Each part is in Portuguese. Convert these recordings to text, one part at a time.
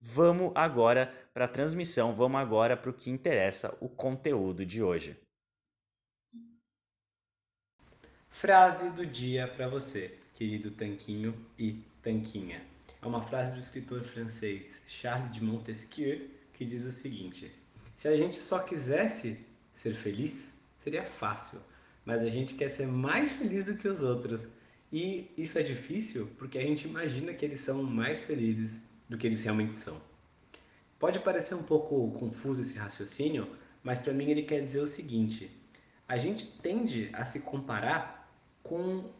Vamos agora para a transmissão, vamos agora para o que interessa, o conteúdo de hoje. Frase do dia para você, querido Tanquinho e Tanquinha. É uma frase do escritor francês Charles de Montesquieu que diz o seguinte: Se a gente só quisesse ser feliz, seria fácil, mas a gente quer ser mais feliz do que os outros. E isso é difícil porque a gente imagina que eles são mais felizes do que eles realmente são. Pode parecer um pouco confuso esse raciocínio, mas para mim ele quer dizer o seguinte: a gente tende a se comparar com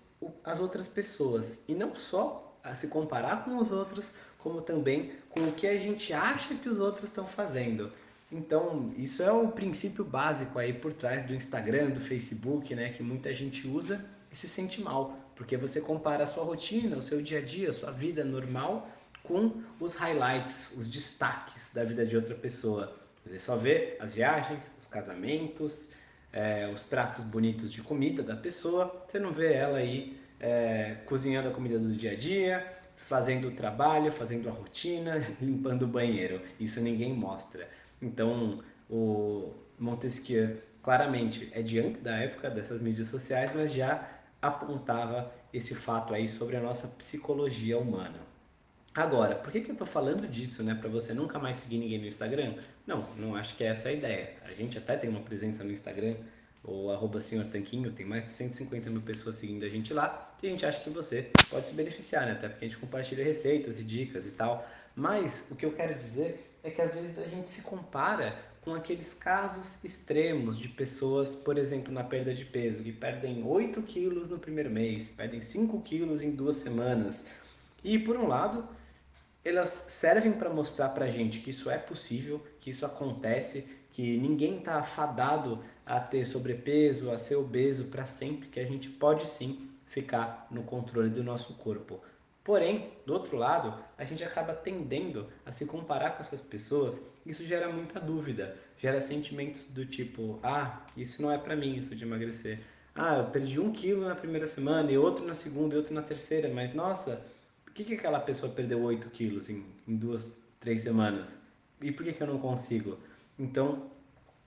as outras pessoas e não só a se comparar com os outros, como também com o que a gente acha que os outros estão fazendo. Então, isso é o princípio básico aí por trás do Instagram, do Facebook, né, que muita gente usa e se sente mal, porque você compara a sua rotina, o seu dia a dia, a sua vida normal com os highlights, os destaques da vida de outra pessoa. Você só vê as viagens, os casamentos, é, os pratos bonitos de comida da pessoa, você não vê ela aí é, cozinhando a comida do dia a dia, fazendo o trabalho, fazendo a rotina, limpando o banheiro. Isso ninguém mostra. Então, o Montesquieu claramente é diante da época dessas mídias sociais, mas já apontava esse fato aí sobre a nossa psicologia humana. Agora, por que, que eu estou falando disso, né? Para você nunca mais seguir ninguém no Instagram? Não, não acho que é essa a ideia. A gente até tem uma presença no Instagram, o arroba senhor Tanquinho, tem mais de 150 mil pessoas seguindo a gente lá, e a gente acha que você pode se beneficiar, né? Até porque a gente compartilha receitas e dicas e tal. Mas o que eu quero dizer é que às vezes a gente se compara com aqueles casos extremos de pessoas, por exemplo, na perda de peso, que perdem 8 quilos no primeiro mês, perdem 5 quilos em duas semanas. E por um lado, elas servem para mostrar para a gente que isso é possível, que isso acontece, que ninguém está afadado a ter sobrepeso, a ser obeso para sempre, que a gente pode sim ficar no controle do nosso corpo. Porém, do outro lado, a gente acaba tendendo a se comparar com essas pessoas. Isso gera muita dúvida, gera sentimentos do tipo: ah, isso não é para mim, isso de emagrecer. Ah, eu perdi um quilo na primeira semana e outro na segunda e outro na terceira, mas nossa, por que, que aquela pessoa perdeu 8 quilos em, em duas, três semanas? E por que, que eu não consigo? Então,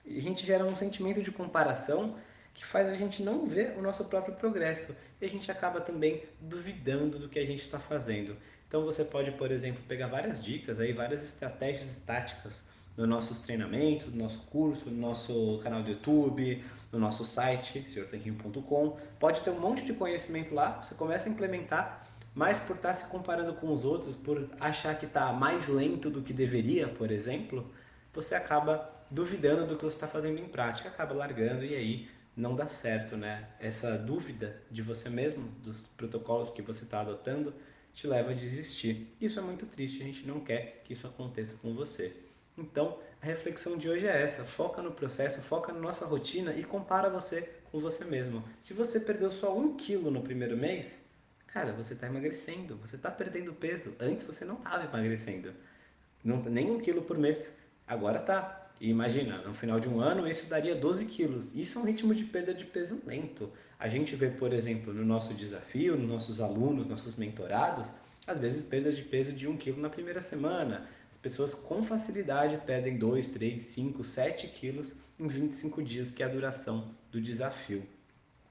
a gente gera um sentimento de comparação que faz a gente não ver o nosso próprio progresso e a gente acaba também duvidando do que a gente está fazendo. Então você pode, por exemplo, pegar várias dicas aí, várias estratégias e táticas nos nossos treinamentos, no nosso curso, no nosso canal do YouTube, no nosso site, senhortanquinho.com. Pode ter um monte de conhecimento lá, você começa a implementar mas por estar tá se comparando com os outros, por achar que está mais lento do que deveria, por exemplo, você acaba duvidando do que você está fazendo em prática, acaba largando e aí não dá certo, né? Essa dúvida de você mesmo, dos protocolos que você está adotando, te leva a desistir. Isso é muito triste, a gente não quer que isso aconteça com você. Então, a reflexão de hoje é essa: foca no processo, foca na nossa rotina e compara você com você mesmo. Se você perdeu só um quilo no primeiro mês, cara, você está emagrecendo, você está perdendo peso. Antes você não estava emagrecendo, não, nem um quilo por mês. Agora tá. E imagina, no final de um ano isso daria 12 quilos. Isso é um ritmo de perda de peso lento. A gente vê, por exemplo, no nosso desafio, nos nossos alunos, nossos mentorados, às vezes perda de peso de 1 quilo na primeira semana. As pessoas com facilidade perdem 2, 3, 5, 7 quilos em 25 dias, que é a duração do desafio.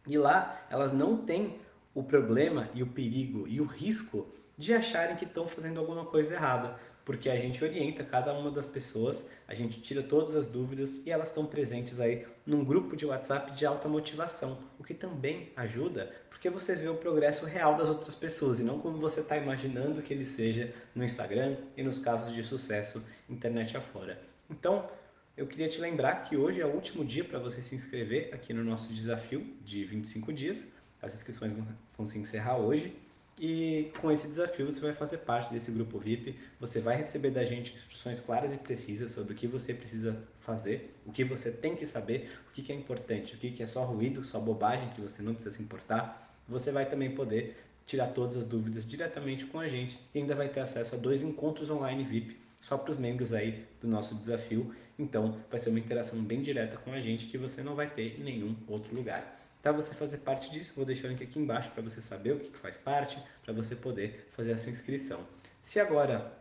E lá elas não têm o problema e o perigo e o risco de acharem que estão fazendo alguma coisa errada, porque a gente orienta cada uma das pessoas, a gente tira todas as dúvidas e elas estão presentes aí num grupo de WhatsApp de alta motivação, o que também ajuda, porque você vê o progresso real das outras pessoas e não como você está imaginando que ele seja no Instagram e nos casos de sucesso internet afora. Então, eu queria te lembrar que hoje é o último dia para você se inscrever aqui no nosso desafio de 25 dias. As inscrições vão se encerrar hoje e com esse desafio você vai fazer parte desse grupo VIP. Você vai receber da gente instruções claras e precisas sobre o que você precisa fazer, o que você tem que saber, o que é importante, o que é só ruído, só bobagem que você não precisa se importar. Você vai também poder tirar todas as dúvidas diretamente com a gente e ainda vai ter acesso a dois encontros online VIP só para os membros aí do nosso desafio. Então vai ser uma interação bem direta com a gente que você não vai ter em nenhum outro lugar. Para você fazer parte disso, vou deixar o link aqui embaixo para você saber o que, faz parte, para você poder fazer a sua inscrição. Se agora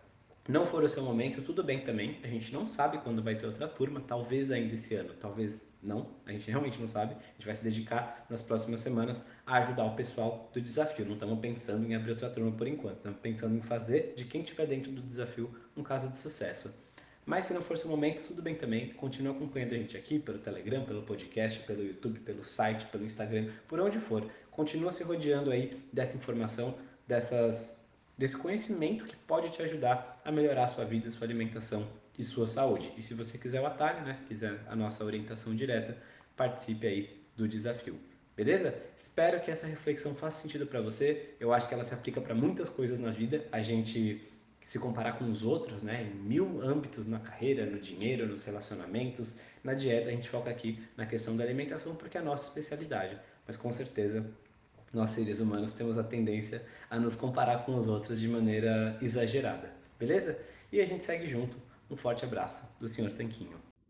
não for o seu momento, tudo bem também. A gente não sabe quando vai ter outra turma, talvez ainda esse ano, talvez não. A gente realmente não sabe. A gente vai se dedicar nas próximas semanas a ajudar o pessoal do desafio. Não estamos pensando em abrir outra turma por enquanto. Estamos pensando em fazer de quem estiver dentro do desafio um caso de sucesso. Mas se não for seu momento, tudo bem também. Continua acompanhando a gente aqui pelo Telegram, pelo podcast, pelo YouTube, pelo site, pelo Instagram, por onde for. Continua se rodeando aí dessa informação, dessas, desse conhecimento que pode te ajudar a melhorar a sua vida, sua alimentação e sua saúde. E se você quiser o atalho, né, quiser a nossa orientação direta, participe aí do desafio. Beleza? Espero que essa reflexão faça sentido para você. Eu acho que ela se aplica para muitas coisas na vida. A gente se comparar com os outros, né, em mil âmbitos na carreira, no dinheiro, nos relacionamentos, na dieta, a gente foca aqui na questão da alimentação porque é a nossa especialidade. Mas com certeza, nós seres humanos temos a tendência a nos comparar com os outros de maneira exagerada. Beleza? E a gente segue junto. Um forte abraço do Sr. Tanquinho.